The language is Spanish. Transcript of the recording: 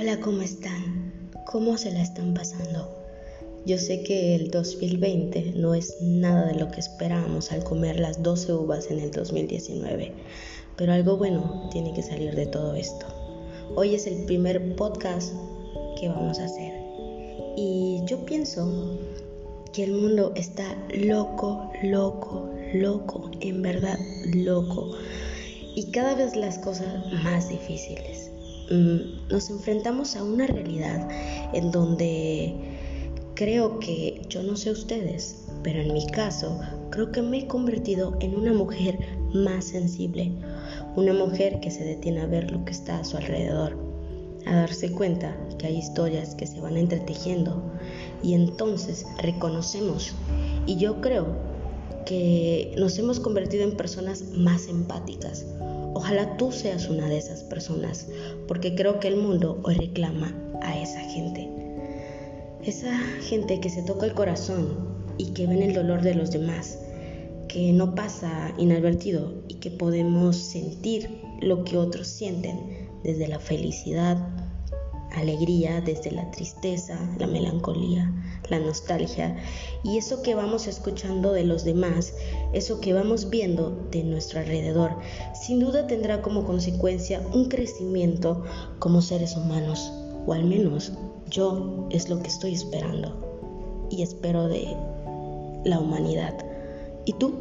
Hola, ¿cómo están? ¿Cómo se la están pasando? Yo sé que el 2020 no es nada de lo que esperábamos al comer las 12 uvas en el 2019, pero algo bueno tiene que salir de todo esto. Hoy es el primer podcast que vamos a hacer y yo pienso que el mundo está loco, loco, loco, en verdad loco y cada vez las cosas más difíciles. Mm, nos enfrentamos a una realidad en donde creo que, yo no sé ustedes, pero en mi caso, creo que me he convertido en una mujer más sensible, una mujer que se detiene a ver lo que está a su alrededor, a darse cuenta que hay historias que se van entretejiendo y entonces reconocemos. Y yo creo que nos hemos convertido en personas más empáticas, Ojalá tú seas una de esas personas, porque creo que el mundo hoy reclama a esa gente. Esa gente que se toca el corazón y que ven el dolor de los demás, que no pasa inadvertido y que podemos sentir lo que otros sienten desde la felicidad, alegría, desde la tristeza, la melancolía, la nostalgia y eso que vamos escuchando de los demás, eso que vamos viendo de nuestro alrededor, sin duda tendrá como consecuencia un crecimiento como seres humanos, o al menos yo es lo que estoy esperando y espero de la humanidad. ¿Y tú?